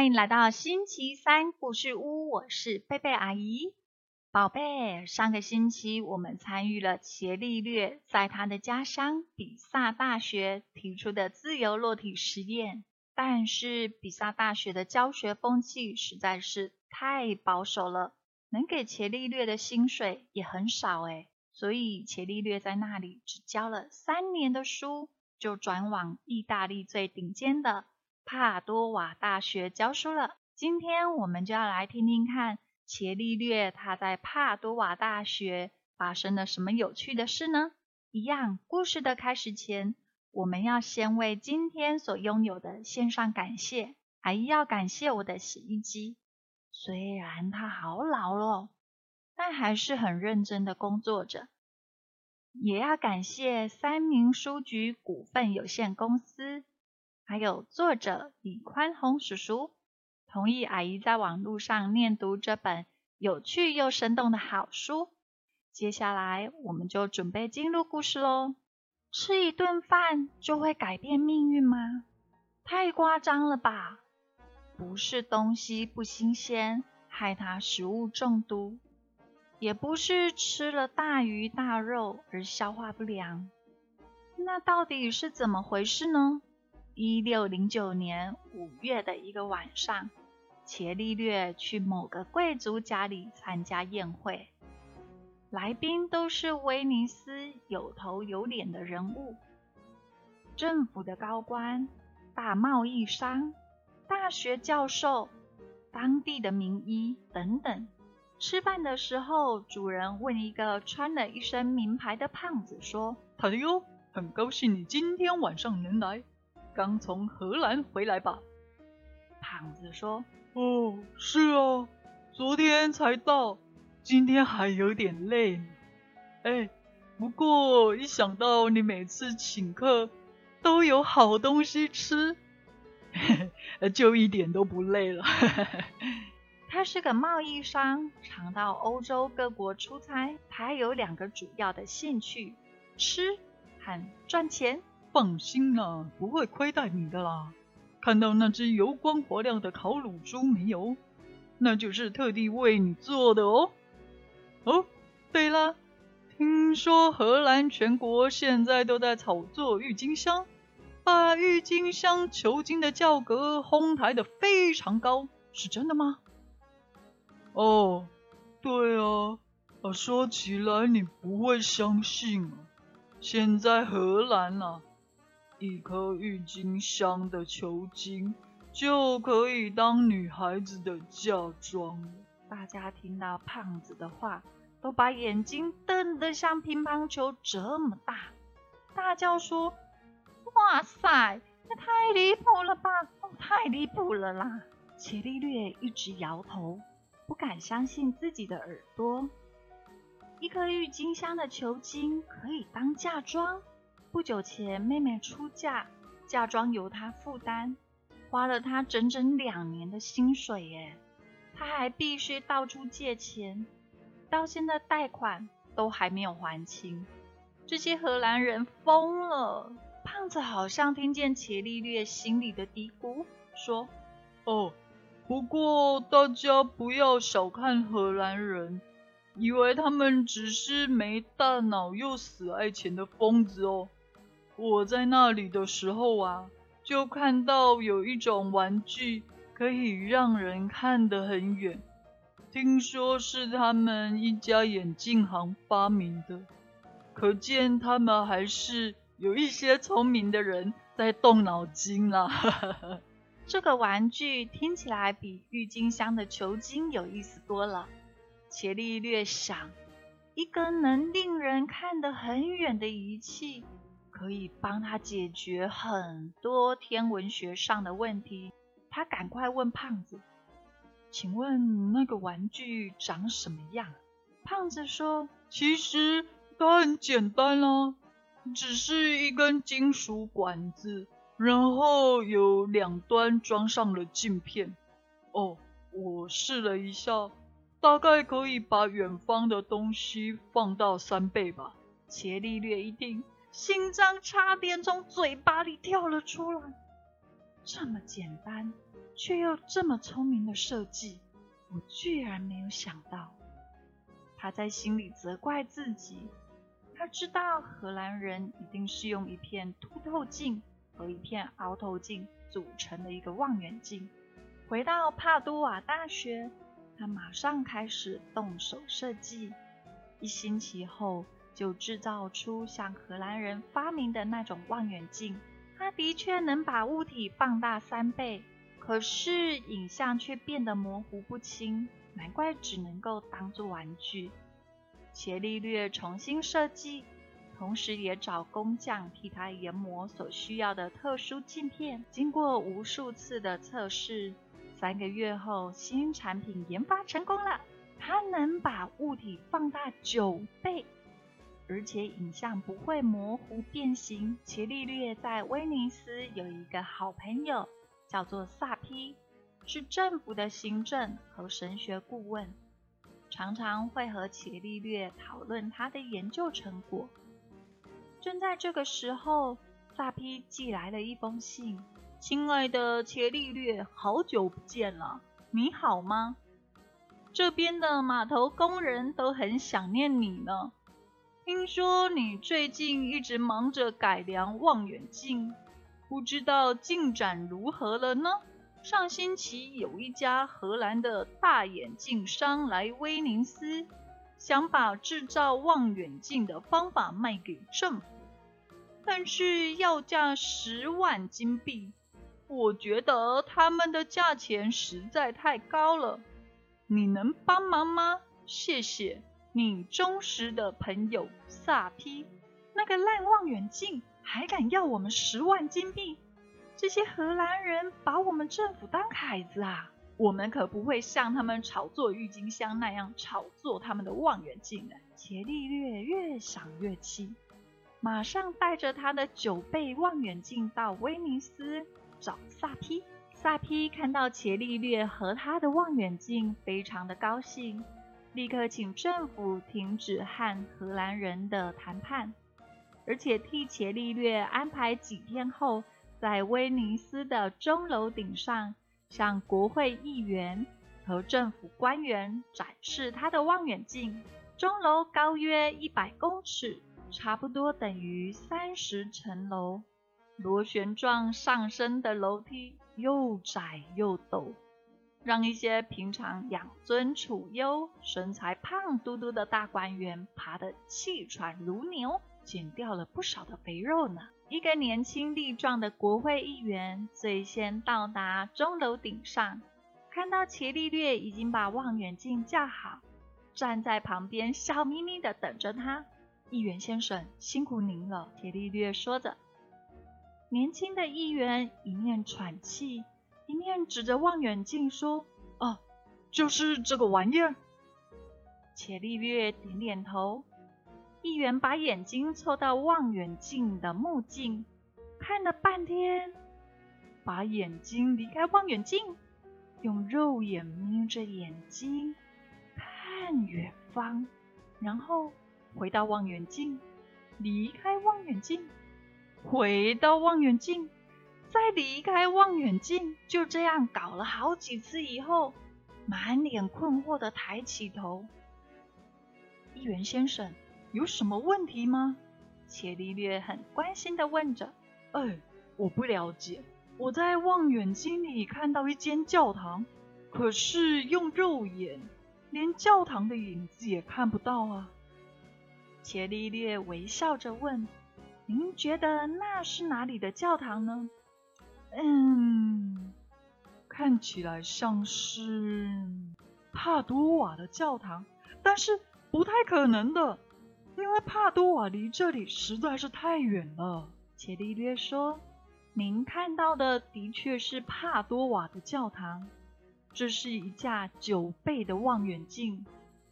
欢迎来到星期三故事屋，我是贝贝阿姨。宝贝，上个星期我们参与了伽利略在他的家乡比萨大学提出的自由落体实验，但是比萨大学的教学风气实在是太保守了，能给伽利略的薪水也很少诶所以伽利略在那里只教了三年的书，就转往意大利最顶尖的。帕多瓦大学教书了。今天我们就要来听听看伽利略他在帕多瓦大学发生了什么有趣的事呢？一样，故事的开始前，我们要先为今天所拥有的献上感谢。还要感谢我的洗衣机，虽然它好老了，但还是很认真的工作着。也要感谢三明书局股份有限公司。还有作者李宽宏叔叔同意阿姨在网络上念读这本有趣又生动的好书。接下来我们就准备进入故事喽。吃一顿饭就会改变命运吗？太夸张了吧！不是东西不新鲜害他食物中毒，也不是吃了大鱼大肉而消化不良。那到底是怎么回事呢？一六零九年五月的一个晚上，伽利略去某个贵族家里参加宴会，来宾都是威尼斯有头有脸的人物，政府的高官、大贸易商、大学教授、当地的名医等等。吃饭的时候，主人问一个穿了一身名牌的胖子说：“朋友，很高兴你今天晚上能来。”刚从荷兰回来吧？胖子说：“哦，是啊，昨天才到，今天还有点累。哎，不过一想到你每次请客都有好东西吃，就一点都不累了。”他是个贸易商，常到欧洲各国出差。他有两个主要的兴趣：吃和赚钱。放心啦，不会亏待你的啦。看到那只油光火亮的烤乳猪没有？那就是特地为你做的哦。哦，对了，听说荷兰全国现在都在炒作郁金香，把郁金香球茎的价格哄抬的非常高，是真的吗？哦，对啊，啊，说起来你不会相信啊，现在荷兰啊。一颗郁金香的球茎就可以当女孩子的嫁妆。大家听到胖子的话，都把眼睛瞪得像乒乓球这么大，大叫说：“哇塞，这太离谱了吧！太离谱了啦！”伽利略一直摇头，不敢相信自己的耳朵。一颗郁金香的球茎可以当嫁妆？不久前，妹妹出嫁，嫁妆由她负担，花了她整整两年的薪水耶。她还必须到处借钱，到现在贷款都还没有还清。这些荷兰人疯了。胖子好像听见伽利略心里的嘀咕，说：“哦，不过大家不要小看荷兰人，以为他们只是没大脑又死爱钱的疯子哦。”我在那里的时候啊，就看到有一种玩具可以让人看得很远，听说是他们一家眼镜行发明的，可见他们还是有一些聪明的人在动脑筋啦。这个玩具听起来比郁金香的球茎有意思多了。伽利略想，一根能令人看得很远的仪器。可以帮他解决很多天文学上的问题。他赶快问胖子：“请问那个玩具长什么样？”胖子说：“其实它很简单啊，只是一根金属管子，然后有两端装上了镜片。哦，我试了一下，大概可以把远方的东西放到三倍吧。”伽利略一听。心脏差点从嘴巴里跳了出来。这么简单，却又这么聪明的设计，我居然没有想到。他在心里责怪自己。他知道荷兰人一定是用一片凸透镜和一片凹透镜组成的一个望远镜。回到帕多瓦大学，他马上开始动手设计。一星期后，就制造出像荷兰人发明的那种望远镜。它的确能把物体放大三倍，可是影像却变得模糊不清，难怪只能够当做玩具。伽利略重新设计，同时也找工匠替他研磨所需要的特殊镜片。经过无数次的测试，三个月后，新产品研发成功了。它能把物体放大九倍，而且影像不会模糊变形。伽利略在威尼斯有一个好朋友，叫做萨批，是政府的行政和神学顾问。常常会和伽利略讨论他的研究成果。正在这个时候，萨皮寄来了一封信：“亲爱的伽利略，好久不见了，你好吗？这边的码头工人都很想念你呢。听说你最近一直忙着改良望远镜，不知道进展如何了呢？”上星期有一家荷兰的大眼镜商来威尼斯，想把制造望远镜的方法卖给政府，但是要价十万金币。我觉得他们的价钱实在太高了，你能帮忙吗？谢谢你忠实的朋友萨皮。那个烂望远镜还敢要我们十万金币？这些荷兰人把我们政府当凯子啊！我们可不会像他们炒作郁金香那样炒作他们的望远镜的。伽利略越想越气，马上带着他的九倍望远镜到威尼斯找萨皮。萨皮看到伽利略和他的望远镜，非常的高兴，立刻请政府停止和荷兰人的谈判，而且替伽利略安排几天后。在威尼斯的钟楼顶上，向国会议员和政府官员展示他的望远镜。钟楼高约一百公尺，差不多等于三十层楼。螺旋状上升的楼梯又窄又陡，让一些平常养尊处优、身材胖嘟嘟的大官员爬得气喘如牛，减掉了不少的肥肉呢。一个年轻力壮的国会议员最先到达钟楼顶上，看到伽利略已经把望远镜架好，站在旁边笑眯眯的等着他。议员先生，辛苦您了，伽利略说着。年轻的议员一面喘气，一面指着望远镜说：“哦，就是这个玩意儿。”伽利略点点头。议员把眼睛凑到望远镜的目镜，看了半天，把眼睛离开望远镜，用肉眼眯着眼睛看远方，然后回到望远镜，离开望远镜，回到望远镜，在离开望远镜，就这样搞了好几次以后，满脸困惑的抬起头，议员先生。有什么问题吗？伽利略很关心的问着。哎，我不了解。我在望远镜里看到一间教堂，可是用肉眼连教堂的影子也看不到啊。伽利略微笑着问：“您觉得那是哪里的教堂呢？”嗯，看起来像是帕多瓦的教堂，但是不太可能的。因为帕多瓦离这里实在是太远了，伽利略说：“您看到的的确是帕多瓦的教堂。这是一架九倍的望远镜，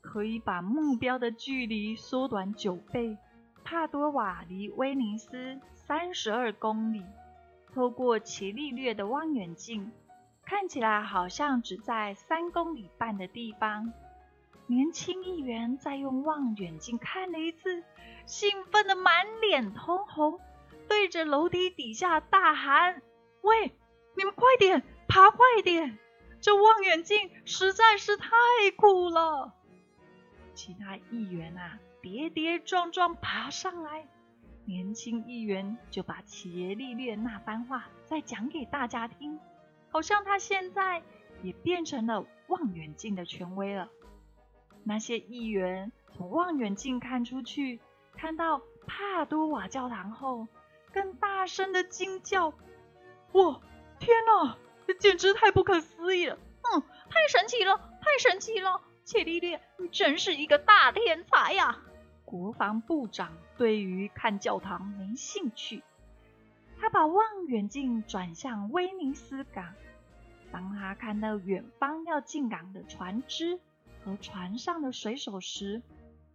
可以把目标的距离缩短九倍。帕多瓦离威尼斯三十二公里，透过伽利略的望远镜，看起来好像只在三公里半的地方。”年轻议员再用望远镜看了一次，兴奋的满脸通红，对着楼梯底下大喊：“喂，你们快点，爬快点！这望远镜实在是太酷了。其他议员啊，跌跌撞撞爬上来，年轻议员就把伽利略那番话再讲给大家听，好像他现在也变成了望远镜的权威了。那些议员从望远镜看出去，看到帕多瓦教堂后，更大声的惊叫：“哇，天哪，这简直太不可思议了！嗯，太神奇了，太神奇了！”伽利略，你真是一个大天才呀！国防部长对于看教堂没兴趣，他把望远镜转向威尼斯港。当他看到远方要进港的船只和船上的水手时，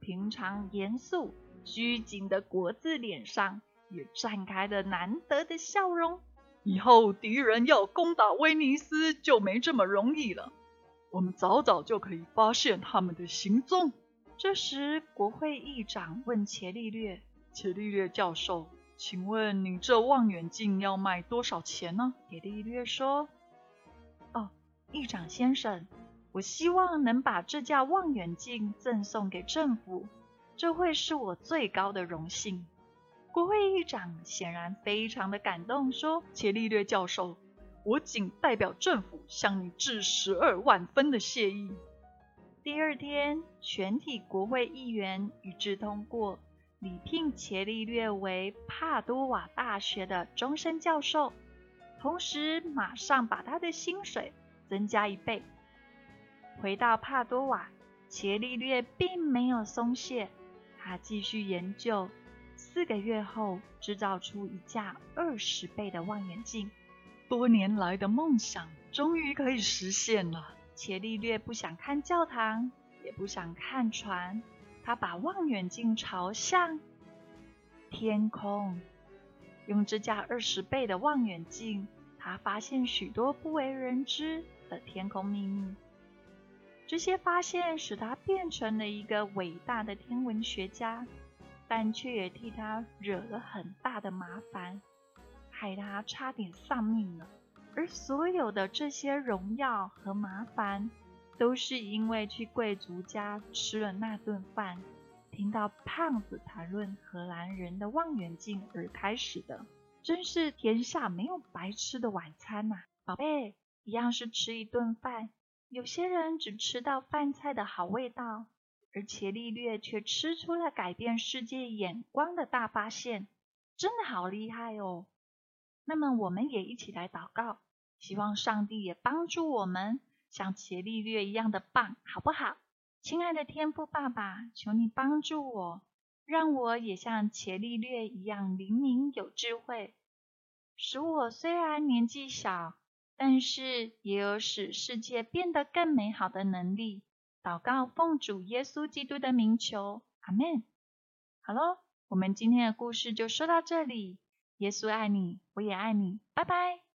平常严肃拘谨的国字脸上也绽开了难得的笑容。以后敌人要攻打威尼斯就没这么容易了。我们早早就可以发现他们的行踪。这时，国会议长问伽利略：“伽利略教授，请问你这望远镜要卖多少钱呢？”伽利略说：“哦，议长先生，我希望能把这架望远镜赠送给政府，这会是我最高的荣幸。”国会议长显然非常的感动，说：“伽利略教授。”我仅代表政府向你致十二万分的谢意。第二天，全体国会议员一致通过礼聘伽利略为帕多瓦大学的终身教授，同时马上把他的薪水增加一倍。回到帕多瓦，伽利略并没有松懈，他继续研究。四个月后，制造出一架二十倍的望远镜。多年来的梦想终于可以实现了。伽利略不想看教堂，也不想看船，他把望远镜朝向天空，用这架二十倍的望远镜，他发现许多不为人知的天空秘密。这些发现使他变成了一个伟大的天文学家，但却也替他惹了很大的麻烦。害他差点丧命了，而所有的这些荣耀和麻烦，都是因为去贵族家吃了那顿饭，听到胖子谈论荷兰人的望远镜而开始的。真是天下没有白吃的晚餐呐，宝贝，一样是吃一顿饭，有些人只吃到饭菜的好味道，而伽利略却吃出了改变世界眼光的大发现，真的好厉害哦！那么我们也一起来祷告，希望上帝也帮助我们像伽利略一样的棒，好不好？亲爱的天父爸爸，求你帮助我，让我也像伽利略一样灵敏有智慧，使我虽然年纪小，但是也有使世界变得更美好的能力。祷告奉主耶稣基督的名求，阿门。好喽，我们今天的故事就说到这里。耶稣爱你，我也爱你，拜拜。